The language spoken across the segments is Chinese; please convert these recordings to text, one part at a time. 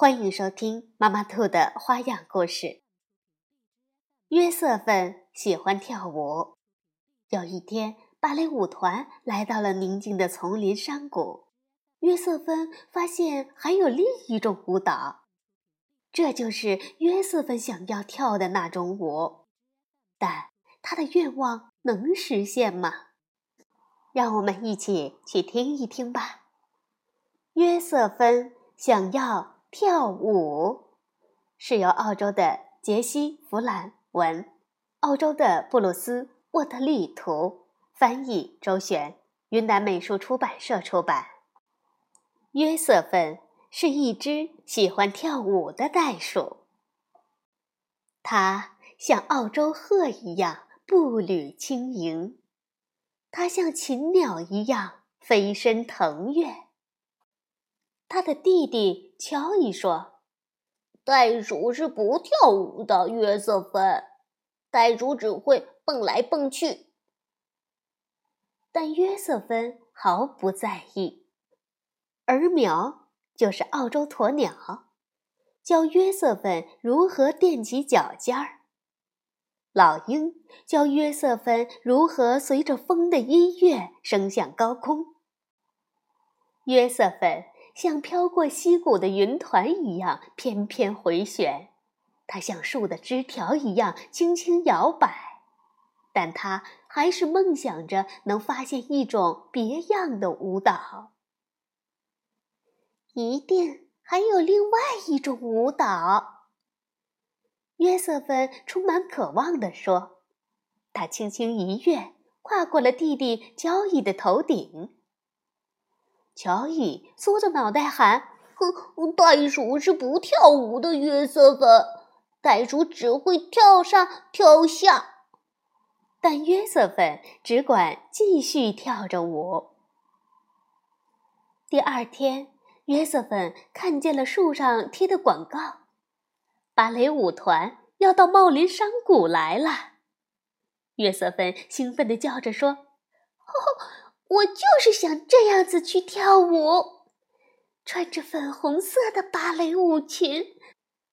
欢迎收听妈妈兔的花样故事。约瑟芬喜欢跳舞。有一天，芭蕾舞团来到了宁静的丛林山谷。约瑟芬发现还有另一种舞蹈，这就是约瑟芬想要跳的那种舞。但他的愿望能实现吗？让我们一起去听一听吧。约瑟芬想要。跳舞是由澳洲的杰西·弗兰文，澳洲的布鲁斯·沃特利图翻译，周璇，云南美术出版社出版。约瑟芬是一只喜欢跳舞的袋鼠，它像澳洲鹤一样步履轻盈，它像禽鸟一样飞身腾跃。他的弟弟乔伊说：“袋鼠是不跳舞的，约瑟芬。袋鼠只会蹦来蹦去。”但约瑟芬毫不在意。而苗就是澳洲鸵鸟，教约瑟芬如何踮起脚尖儿。老鹰教约瑟芬如何随着风的音乐升向高空。约瑟芬。像飘过溪谷的云团一样翩翩回旋，它像树的枝条一样轻轻摇摆，但它还是梦想着能发现一种别样的舞蹈。一定还有另外一种舞蹈。约瑟芬充满渴望地说：“他轻轻一跃，跨过了弟弟交易的头顶。”乔伊缩着脑袋喊：“哼，袋鼠是不跳舞的，约瑟芬。袋鼠只会跳上跳下。”但约瑟芬只管继续跳着舞。第二天，约瑟芬看见了树上贴的广告：“芭蕾舞团要到茂林山谷来了。”约瑟芬兴奋地叫着说：“哦！”我就是想这样子去跳舞，穿着粉红色的芭蕾舞裙，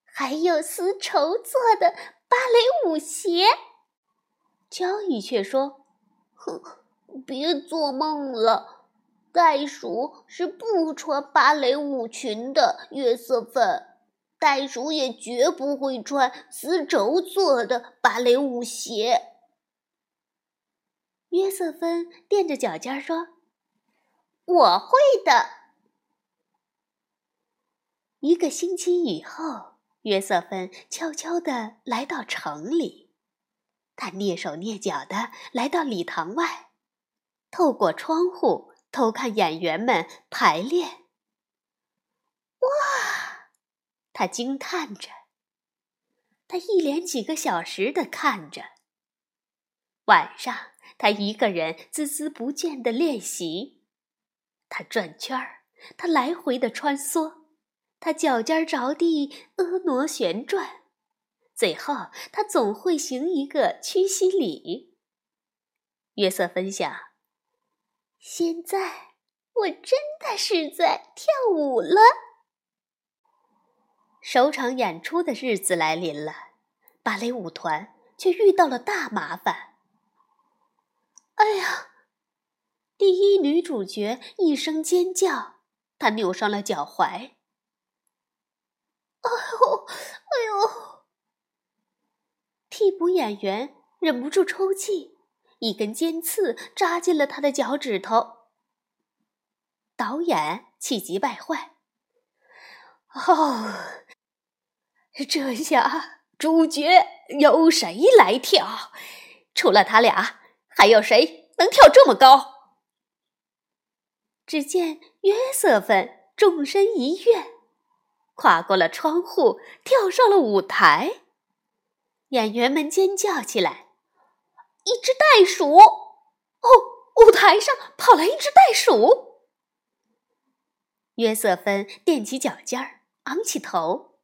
还有丝绸做的芭蕾舞鞋。交易却说：“哼，别做梦了，袋鼠是不穿芭蕾舞裙的。约瑟芬，袋鼠也绝不会穿丝绸做的芭蕾舞鞋。”约瑟芬垫着脚尖说：“我会的。”一个星期以后，约瑟芬悄悄地来到城里，他蹑手蹑脚地来到礼堂外，透过窗户偷看演员们排练。哇！他惊叹着，他一连几个小时地看着。晚上。他一个人孜孜不倦地练习，他转圈儿，他来回的穿梭，他脚尖着地，婀娜旋转，最后他总会行一个屈膝礼。约瑟芬想：现在我真的是在跳舞了。首场演出的日子来临了，芭蕾舞团却遇到了大麻烦。哎呀！第一女主角一声尖叫，她扭伤了脚踝。哎呦，哎呦！替补演员忍不住抽泣，一根尖刺扎进了他的脚趾头。导演气急败坏：“哦，这下主角由谁来跳？除了他俩。”还有谁能跳这么高？只见约瑟芬纵身一跃，跨过了窗户，跳上了舞台。演员们尖叫起来：“一只袋鼠！哦，舞台上跑来一只袋鼠！”约瑟芬踮起脚尖儿，昂起头，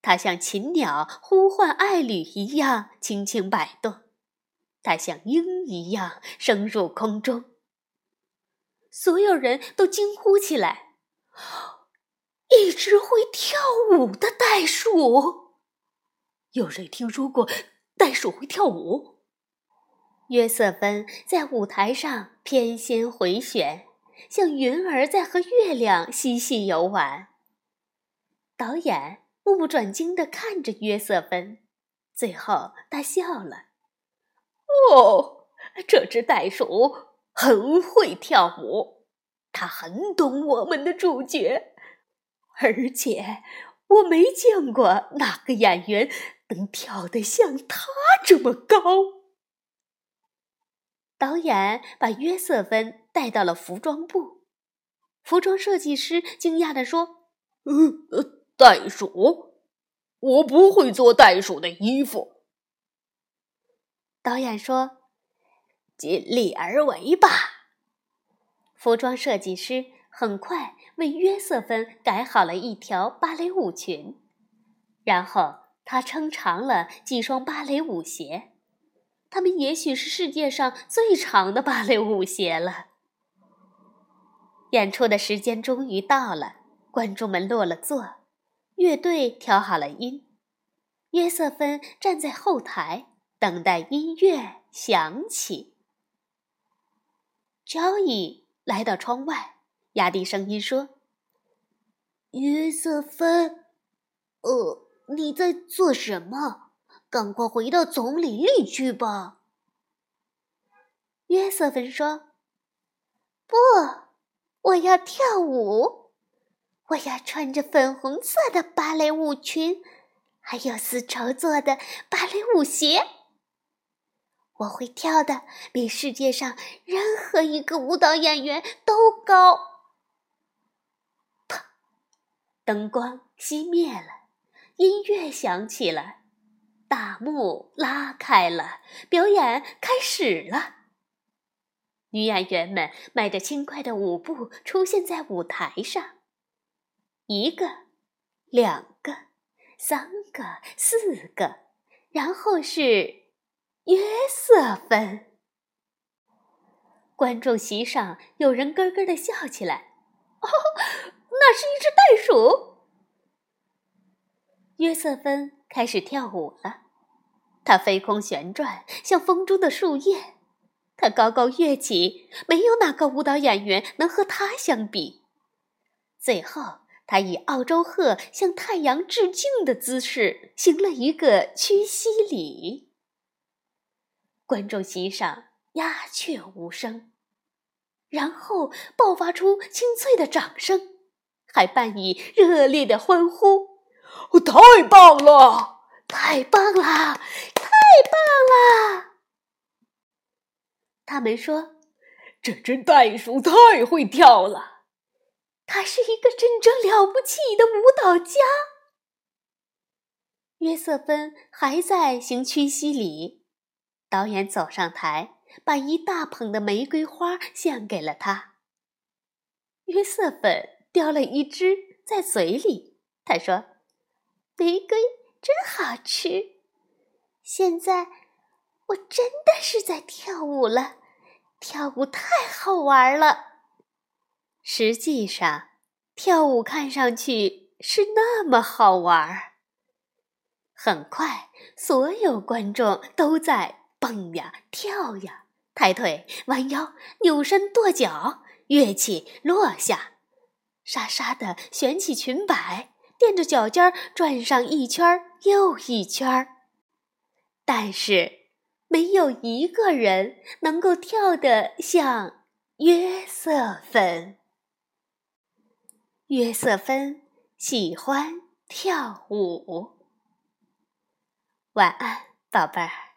他像禽鸟呼唤爱侣一样轻轻摆动，他像鹰一样升入空中。所有人都惊呼起来：“一只会跳舞的袋鼠！”有谁听说过袋鼠会跳舞？约瑟芬在舞台上翩跹回旋，像云儿在和月亮嬉戏游玩。导演目不转睛地看着约瑟芬，最后他笑了：“哦，这只袋鼠。”很会跳舞，他很懂我们的主角，而且我没见过哪个演员能跳得像他这么高。导演把约瑟芬带到了服装部，服装设计师惊讶地说：“呃，袋鼠，我不会做袋鼠的衣服。”导演说。尽力而为吧。服装设计师很快为约瑟芬改好了一条芭蕾舞裙，然后他撑长了几双芭蕾舞鞋，它们也许是世界上最长的芭蕾舞鞋了。演出的时间终于到了，观众们落了座，乐队调好了音，约瑟芬站在后台等待音乐响起。交易来到窗外，压低声音说：“约瑟芬，呃，你在做什么？赶快回到丛林里去吧。”约瑟芬说：“不，我要跳舞，我要穿着粉红色的芭蕾舞裙，还有丝绸做的芭蕾舞鞋。”我会跳的比世界上任何一个舞蹈演员都高。啪，灯光熄灭了，音乐响起了，大幕拉开了，表演开始了。女演员们迈着轻快的舞步出现在舞台上，一个，两个，三个，四个，然后是。约瑟芬，观众席上有人咯咯的笑起来。哦，那是一只袋鼠。约瑟芬开始跳舞了，她飞空旋转，像风中的树叶。她高高跃起，没有哪个舞蹈演员能和她相比。最后，她以澳洲鹤向太阳致敬的姿势，行了一个屈膝礼。观众席上鸦雀无声，然后爆发出清脆的掌声，还伴以热烈的欢呼。太棒了！太棒了！太棒了！他们说：“这只袋鼠太会跳了，它是一个真正了不起的舞蹈家。”约瑟芬还在行屈膝礼。导演走上台，把一大捧的玫瑰花献给了他。约瑟芬叼了一支在嘴里，他说：“玫瑰真好吃。现在我真的是在跳舞了，跳舞太好玩了。实际上，跳舞看上去是那么好玩。很快，所有观众都在。”蹦呀，跳呀，抬腿，弯腰，扭身，跺脚，跃起，落下，沙沙的旋起裙摆，垫着脚尖转上一圈又一圈但是，没有一个人能够跳得像约瑟芬。约瑟芬喜欢跳舞。晚安，宝贝儿。